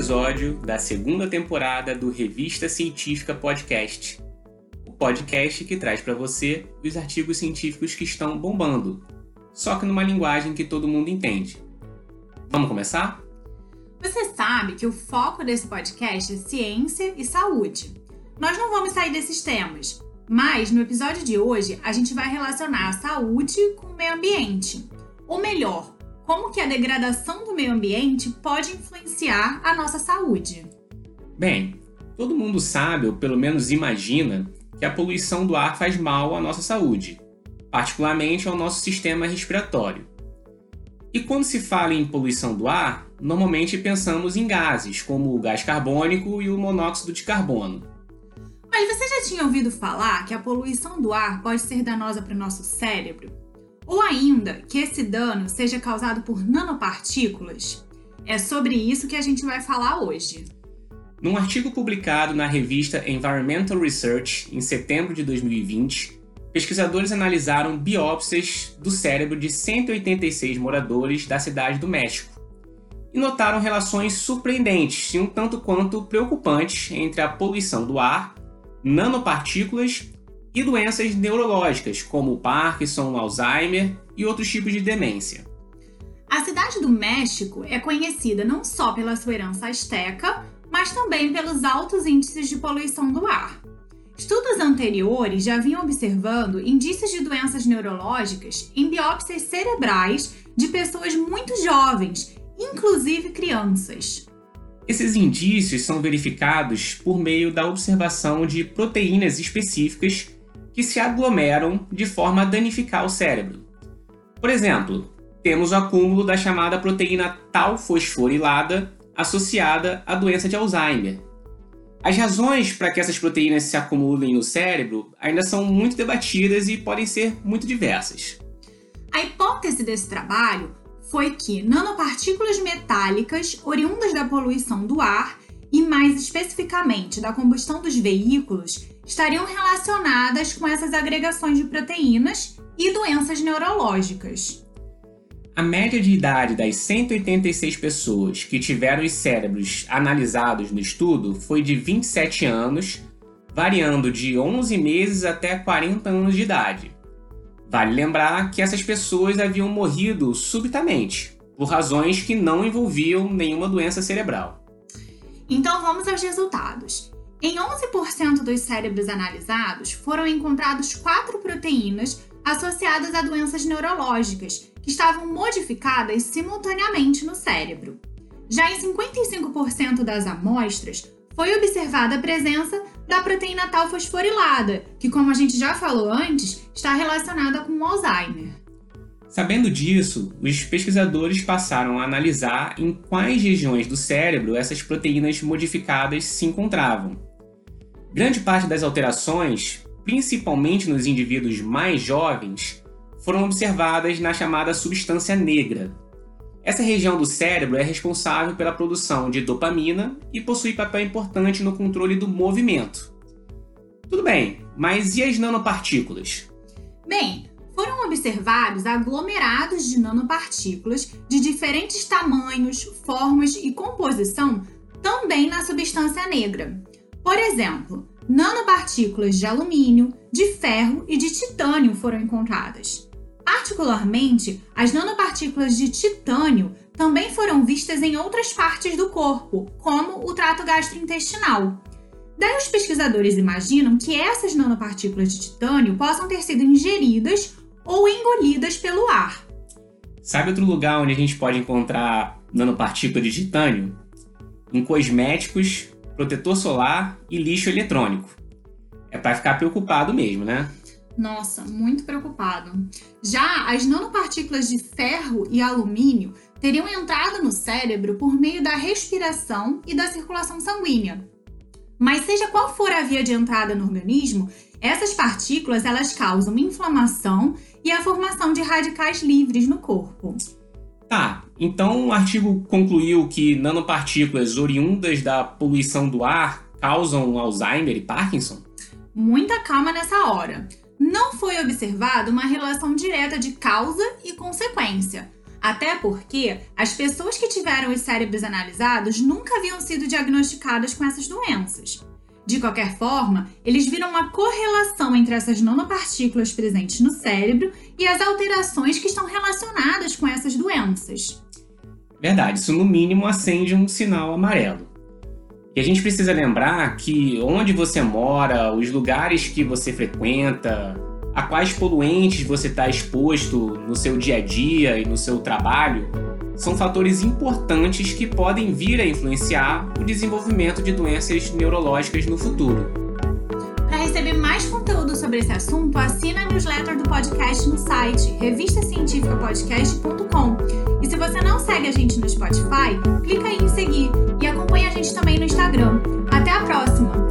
episódio da segunda temporada do Revista Científica Podcast. O podcast que traz para você os artigos científicos que estão bombando, só que numa linguagem que todo mundo entende. Vamos começar? Você sabe que o foco desse podcast é ciência e saúde. Nós não vamos sair desses temas, mas no episódio de hoje a gente vai relacionar a saúde com o meio ambiente. Ou melhor, como que a degradação do meio ambiente pode influenciar a nossa saúde. Bem, todo mundo sabe, ou pelo menos imagina, que a poluição do ar faz mal à nossa saúde, particularmente ao nosso sistema respiratório. E quando se fala em poluição do ar, normalmente pensamos em gases, como o gás carbônico e o monóxido de carbono. Mas você já tinha ouvido falar que a poluição do ar pode ser danosa para o nosso cérebro? Ou ainda que esse dano seja causado por nanopartículas? É sobre isso que a gente vai falar hoje. Num artigo publicado na revista Environmental Research em setembro de 2020, pesquisadores analisaram biópsias do cérebro de 186 moradores da cidade do México e notaram relações surpreendentes e um tanto quanto preocupantes entre a poluição do ar, nanopartículas e doenças neurológicas, como Parkinson, Alzheimer e outros tipos de demência. A cidade do México é conhecida não só pela sua herança asteca, mas também pelos altos índices de poluição do ar. Estudos anteriores já vinham observando indícios de doenças neurológicas em biópsias cerebrais de pessoas muito jovens, inclusive crianças. Esses indícios são verificados por meio da observação de proteínas específicas que se aglomeram de forma a danificar o cérebro. Por exemplo, temos o acúmulo da chamada proteína tal fosforilada associada à doença de Alzheimer. As razões para que essas proteínas se acumulem no cérebro ainda são muito debatidas e podem ser muito diversas. A hipótese desse trabalho foi que nanopartículas metálicas oriundas da poluição do ar e mais especificamente da combustão dos veículos estariam relacionadas com essas agregações de proteínas e doenças neurológicas. A média de idade das 186 pessoas que tiveram os cérebros analisados no estudo foi de 27 anos, variando de 11 meses até 40 anos de idade. Vale lembrar que essas pessoas haviam morrido subitamente, por razões que não envolviam nenhuma doença cerebral. Então vamos aos resultados. Em 11% dos cérebros analisados foram encontrados quatro proteínas associadas a doenças neurológicas que estavam modificadas simultaneamente no cérebro. Já em 55% das amostras, foi observada a presença da proteína tal fosforilada, que, como a gente já falou antes, está relacionada com o Alzheimer. Sabendo disso, os pesquisadores passaram a analisar em quais regiões do cérebro essas proteínas modificadas se encontravam. Grande parte das alterações, principalmente nos indivíduos mais jovens, foram observadas na chamada substância negra, essa região do cérebro é responsável pela produção de dopamina e possui papel importante no controle do movimento. Tudo bem, mas e as nanopartículas? Bem, foram observados aglomerados de nanopartículas de diferentes tamanhos, formas e composição também na substância negra. Por exemplo, nanopartículas de alumínio, de ferro e de titânio foram encontradas. Particularmente, as nanopartículas de titânio também foram vistas em outras partes do corpo, como o trato gastrointestinal. Daí os pesquisadores imaginam que essas nanopartículas de titânio possam ter sido ingeridas ou engolidas pelo ar. Sabe outro lugar onde a gente pode encontrar nanopartículas de titânio? Em cosméticos, protetor solar e lixo eletrônico. É para ficar preocupado mesmo, né? Nossa, muito preocupado. Já as nanopartículas de ferro e alumínio teriam entrado no cérebro por meio da respiração e da circulação sanguínea. Mas seja qual for a via de entrada no organismo, essas partículas elas causam inflamação e a formação de radicais livres no corpo. Tá, então o artigo concluiu que nanopartículas oriundas da poluição do ar causam Alzheimer e Parkinson? Muita calma nessa hora não foi observada uma relação direta de causa e consequência. Até porque as pessoas que tiveram os cérebros analisados nunca haviam sido diagnosticadas com essas doenças. De qualquer forma, eles viram uma correlação entre essas nanopartículas presentes no cérebro e as alterações que estão relacionadas com essas doenças. Verdade, isso no mínimo acende um sinal amarelo. E a gente precisa lembrar que onde você mora, os lugares que você frequenta, a quais poluentes você está exposto no seu dia a dia e no seu trabalho, são fatores importantes que podem vir a influenciar o desenvolvimento de doenças neurológicas no futuro. Para receber mais conteúdo sobre esse assunto, assina a newsletter do podcast no site revistacientificapodcast.com. E se você não segue a gente no Spotify, clica aí em seguir e acompanha a gente também no Instagram. Até a próxima!